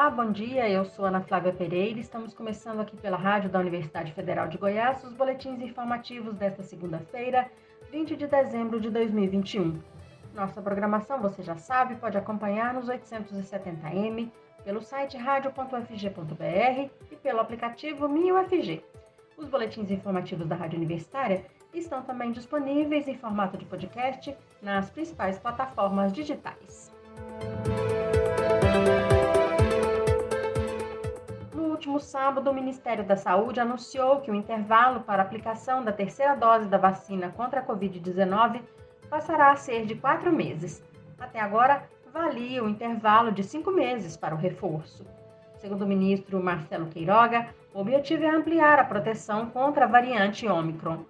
Olá, bom dia. Eu sou Ana Flávia Pereira. Estamos começando aqui pela Rádio da Universidade Federal de Goiás os boletins informativos desta segunda-feira, 20 de dezembro de 2021. Nossa programação, você já sabe, pode acompanhar nos 870m, pelo site radio.ufg.br e pelo aplicativo MinUFG. Os boletins informativos da Rádio Universitária estão também disponíveis em formato de podcast nas principais plataformas digitais. Último sábado, o Ministério da Saúde anunciou que o intervalo para aplicação da terceira dose da vacina contra a Covid-19 passará a ser de quatro meses. Até agora, valia o intervalo de cinco meses para o reforço. Segundo o ministro Marcelo Queiroga, o objetivo é ampliar a proteção contra a variante Ômicron.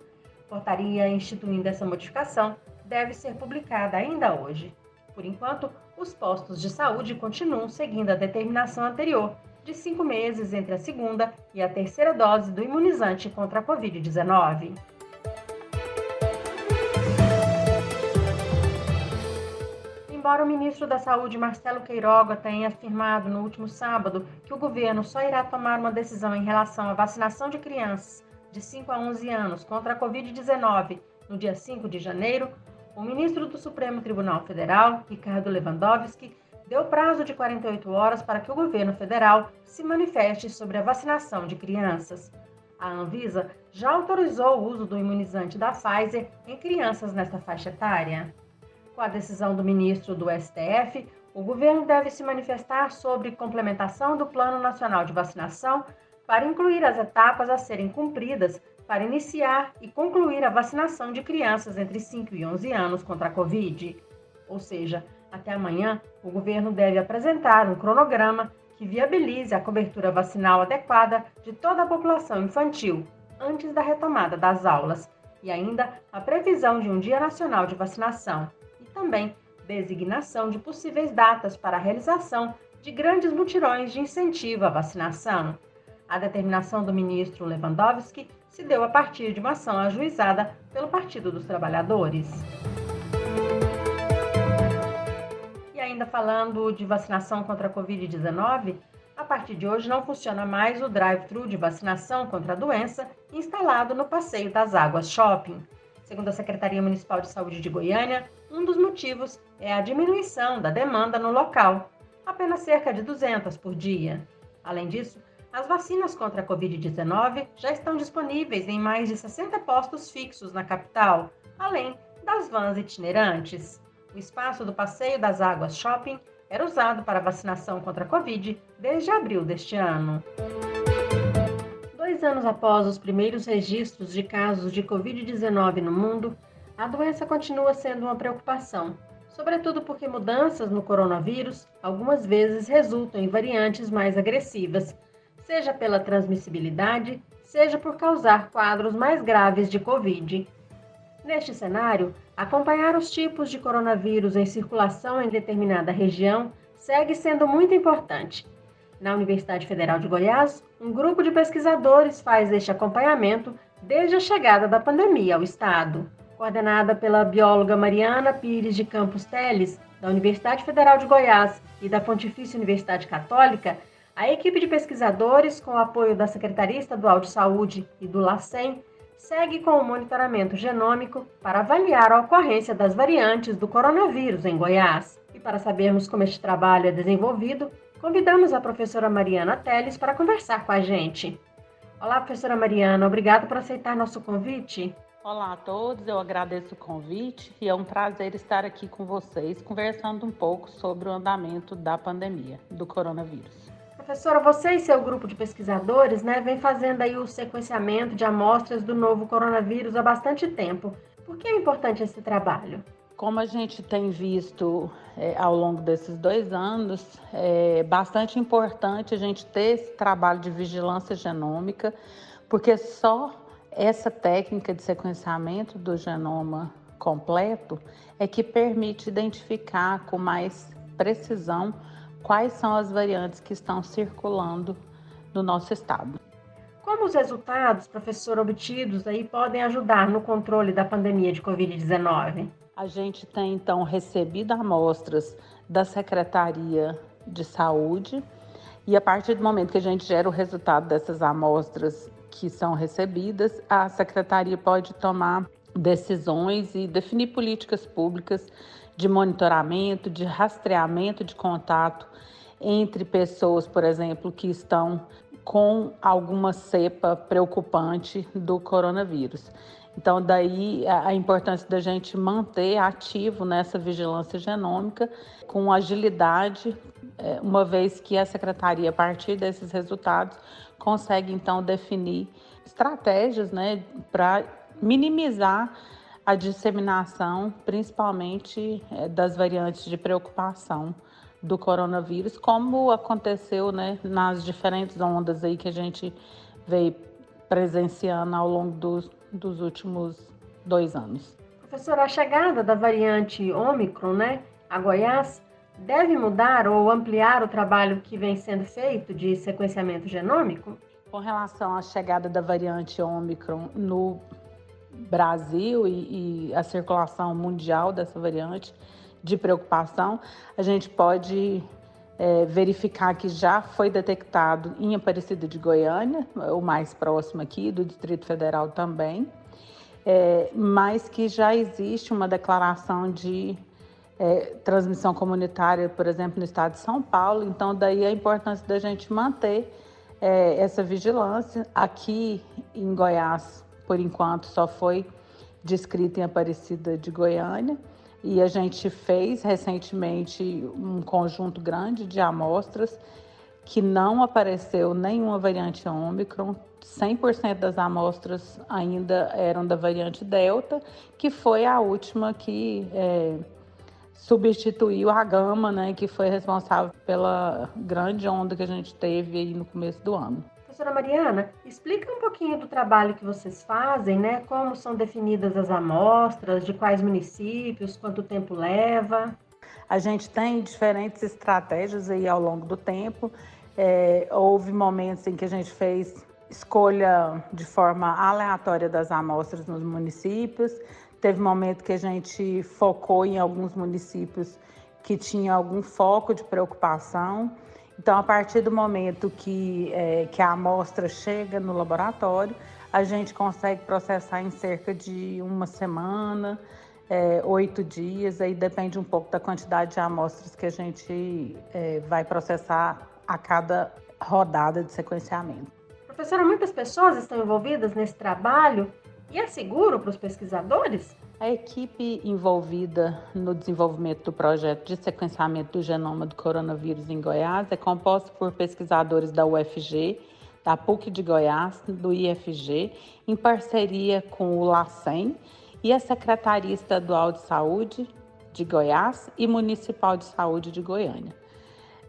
Portaria instituindo essa modificação deve ser publicada ainda hoje. Por enquanto, os postos de saúde continuam seguindo a determinação anterior de cinco meses entre a segunda e a terceira dose do imunizante contra a Covid-19. Embora o ministro da Saúde, Marcelo Queiroga, tenha afirmado no último sábado que o governo só irá tomar uma decisão em relação à vacinação de crianças de 5 a 11 anos contra a Covid-19 no dia 5 de janeiro, o ministro do Supremo Tribunal Federal, Ricardo Lewandowski, deu prazo de 48 horas para que o governo federal se manifeste sobre a vacinação de crianças. A Anvisa já autorizou o uso do imunizante da Pfizer em crianças nesta faixa etária. Com a decisão do ministro do STF, o governo deve se manifestar sobre complementação do Plano Nacional de Vacinação para incluir as etapas a serem cumpridas para iniciar e concluir a vacinação de crianças entre 5 e 11 anos contra a Covid. Ou seja, até amanhã, o governo deve apresentar um cronograma que viabilize a cobertura vacinal adequada de toda a população infantil antes da retomada das aulas e ainda a previsão de um Dia Nacional de Vacinação e também designação de possíveis datas para a realização de grandes mutirões de incentivo à vacinação. A determinação do ministro Lewandowski se deu a partir de uma ação ajuizada pelo Partido dos Trabalhadores. Ainda falando de vacinação contra a Covid-19, a partir de hoje não funciona mais o drive-thru de vacinação contra a doença instalado no Passeio das Águas Shopping. Segundo a Secretaria Municipal de Saúde de Goiânia, um dos motivos é a diminuição da demanda no local, apenas cerca de 200 por dia. Além disso, as vacinas contra a Covid-19 já estão disponíveis em mais de 60 postos fixos na capital, além das vans itinerantes. O espaço do Passeio das Águas Shopping era usado para vacinação contra a Covid desde abril deste ano. Dois anos após os primeiros registros de casos de Covid-19 no mundo, a doença continua sendo uma preocupação, sobretudo porque mudanças no coronavírus algumas vezes resultam em variantes mais agressivas, seja pela transmissibilidade, seja por causar quadros mais graves de Covid. Neste cenário, acompanhar os tipos de coronavírus em circulação em determinada região segue sendo muito importante. Na Universidade Federal de Goiás, um grupo de pesquisadores faz este acompanhamento desde a chegada da pandemia ao estado. Coordenada pela bióloga Mariana Pires de Campos Teles, da Universidade Federal de Goiás e da Pontifícia Universidade Católica, a equipe de pesquisadores, com o apoio da Secretaria Estadual de Saúde e do LACEN, segue com o monitoramento genômico para avaliar a ocorrência das variantes do coronavírus em Goiás. E para sabermos como este trabalho é desenvolvido, convidamos a professora Mariana Teles para conversar com a gente. Olá, professora Mariana, obrigada por aceitar nosso convite. Olá a todos, eu agradeço o convite e é um prazer estar aqui com vocês conversando um pouco sobre o andamento da pandemia do coronavírus. Professora, você e seu grupo de pesquisadores né, vem fazendo aí o sequenciamento de amostras do novo coronavírus há bastante tempo. Por que é importante esse trabalho? Como a gente tem visto é, ao longo desses dois anos, é bastante importante a gente ter esse trabalho de vigilância genômica, porque só essa técnica de sequenciamento do genoma completo é que permite identificar com mais precisão quais são as variantes que estão circulando no nosso estado. Como os resultados, professor, obtidos aí podem ajudar no controle da pandemia de Covid-19? A gente tem então recebido amostras da Secretaria de Saúde E a partir do momento que a gente gera o resultado dessas amostras que são recebidas, a secretaria pode tomar decisões e definir políticas públicas de monitoramento, de rastreamento de contato entre pessoas, por exemplo, que estão com alguma cepa preocupante do coronavírus. Então, daí a importância da gente manter ativo nessa vigilância genômica com agilidade, é, uma vez que a secretaria, a partir desses resultados, consegue então definir estratégias né, para minimizar a disseminação, principalmente é, das variantes de preocupação do coronavírus, como aconteceu né, nas diferentes ondas aí que a gente veio presenciando ao longo dos, dos últimos dois anos. Professora, a chegada da variante Ômicron né, a Goiás deve mudar ou ampliar o trabalho que vem sendo feito de sequenciamento genômico? Com relação à chegada da variante Ômicron no Brasil e, e a circulação mundial dessa variante, de preocupação, a gente pode é, verificar que já foi detectado em Aparecida de Goiânia, o mais próximo aqui, do Distrito Federal também, é, mas que já existe uma declaração de é, transmissão comunitária, por exemplo, no estado de São Paulo, então daí a importância da gente manter é, essa vigilância. Aqui em Goiás, por enquanto, só foi descrita em Aparecida de Goiânia, e a gente fez recentemente um conjunto grande de amostras que não apareceu nenhuma variante Ômicron, 100% das amostras ainda eram da variante Delta, que foi a última que é, substituiu a gama, né, que foi responsável pela grande onda que a gente teve no começo do ano. Professora Mariana, explica um pouquinho do trabalho que vocês fazem, né? Como são definidas as amostras, de quais municípios, quanto tempo leva? A gente tem diferentes estratégias aí ao longo do tempo. É, houve momentos em que a gente fez escolha de forma aleatória das amostras nos municípios. Teve momento que a gente focou em alguns municípios que tinham algum foco de preocupação. Então, a partir do momento que, é, que a amostra chega no laboratório, a gente consegue processar em cerca de uma semana, é, oito dias, aí depende um pouco da quantidade de amostras que a gente é, vai processar a cada rodada de sequenciamento. Professora, muitas pessoas estão envolvidas nesse trabalho e é seguro para os pesquisadores? A equipe envolvida no desenvolvimento do projeto de sequenciamento do genoma do coronavírus em Goiás é composta por pesquisadores da UFG, da PUC de Goiás, do IFG, em parceria com o LACEN e a Secretaria Estadual de Saúde de Goiás e Municipal de Saúde de Goiânia.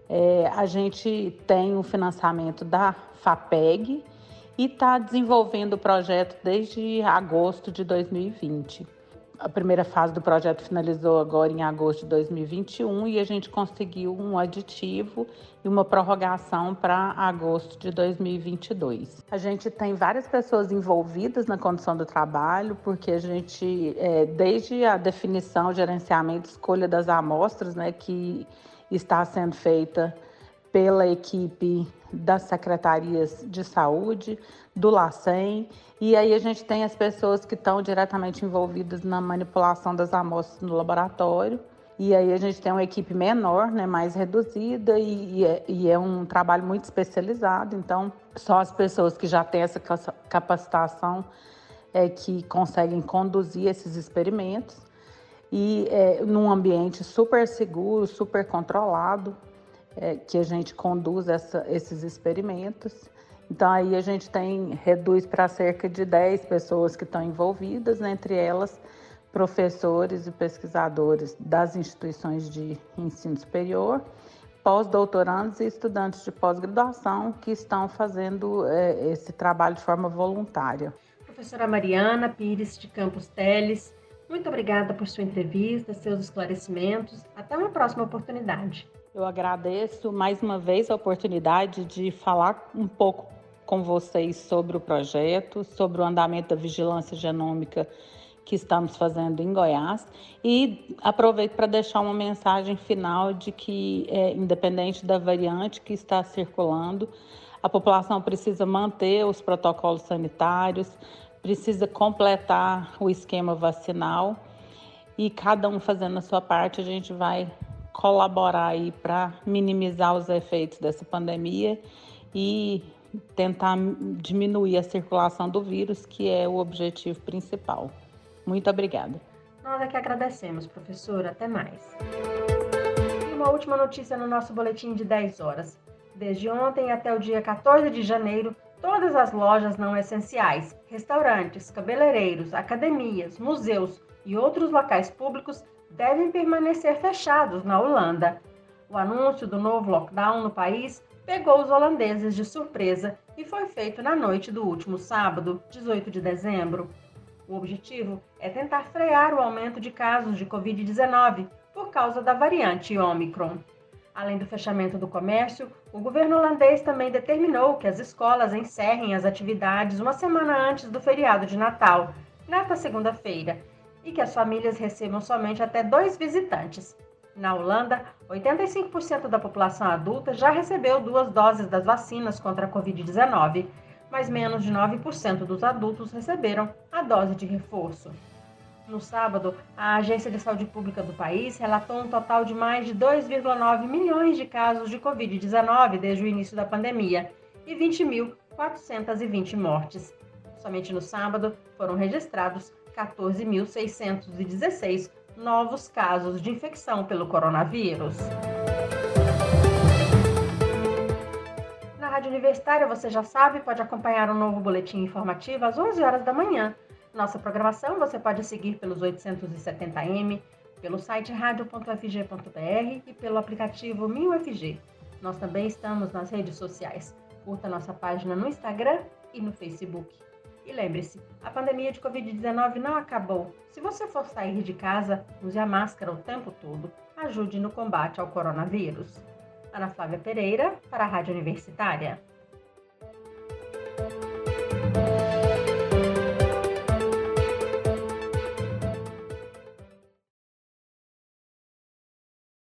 É, a gente tem o financiamento da FAPEG e está desenvolvendo o projeto desde agosto de 2020 a primeira fase do projeto finalizou agora em agosto de 2021 e a gente conseguiu um aditivo e uma prorrogação para agosto de 2022. A gente tem várias pessoas envolvidas na condição do trabalho, porque a gente, é, desde a definição, gerenciamento, escolha das amostras, né, que está sendo feita pela equipe das secretarias de saúde, do LACEN, e aí a gente tem as pessoas que estão diretamente envolvidas na manipulação das amostras no laboratório. E aí a gente tem uma equipe menor, né, mais reduzida, e, e, é, e é um trabalho muito especializado. Então, só as pessoas que já têm essa capacitação é que conseguem conduzir esses experimentos. E é, num ambiente super seguro, super controlado, é, que a gente conduz essa, esses experimentos. Então aí a gente tem reduz para cerca de 10 pessoas que estão envolvidas, né, entre elas professores e pesquisadores das instituições de ensino superior, pós-doutorandos e estudantes de pós-graduação que estão fazendo é, esse trabalho de forma voluntária. Professora Mariana Pires de Campos Teles, muito obrigada por sua entrevista, seus esclarecimentos. Até uma próxima oportunidade. Eu agradeço mais uma vez a oportunidade de falar um pouco com vocês sobre o projeto, sobre o andamento da vigilância genômica que estamos fazendo em Goiás e aproveito para deixar uma mensagem final de que, é, independente da variante que está circulando, a população precisa manter os protocolos sanitários, precisa completar o esquema vacinal e cada um fazendo a sua parte, a gente vai colaborar aí para minimizar os efeitos dessa pandemia e tentar diminuir a circulação do vírus, que é o objetivo principal. Muito obrigada. Nós é que agradecemos, professora. Até mais. E uma última notícia no nosso boletim de 10 horas. Desde ontem até o dia 14 de janeiro, todas as lojas não essenciais, restaurantes, cabeleireiros, academias, museus e outros locais públicos devem permanecer fechados na Holanda. O anúncio do novo lockdown no país pegou os holandeses de surpresa e foi feito na noite do último sábado, 18 de dezembro. O objetivo é tentar frear o aumento de casos de Covid-19 por causa da variante Omicron. Além do fechamento do comércio, o governo holandês também determinou que as escolas encerrem as atividades uma semana antes do feriado de Natal, nesta segunda-feira, e que as famílias recebam somente até dois visitantes. Na Holanda, 85% da população adulta já recebeu duas doses das vacinas contra a Covid-19 mas menos de 9% dos adultos receberam a dose de reforço. No sábado, a Agência de Saúde Pública do país relatou um total de mais de 2,9 milhões de casos de Covid-19 desde o início da pandemia e 20.420 mortes. Somente no sábado foram registrados 14.616 novos casos de infecção pelo coronavírus. Rádio Universitária, você já sabe, pode acompanhar um novo boletim informativo às 11 horas da manhã. Nossa programação você pode seguir pelos 870m, pelo site radio.fg.br e pelo aplicativo MinUFG. Nós também estamos nas redes sociais. Curta nossa página no Instagram e no Facebook. E lembre-se, a pandemia de Covid-19 não acabou. Se você for sair de casa, use a máscara o tempo todo. Ajude no combate ao coronavírus. Ana Flávia Pereira, para a Rádio Universitária.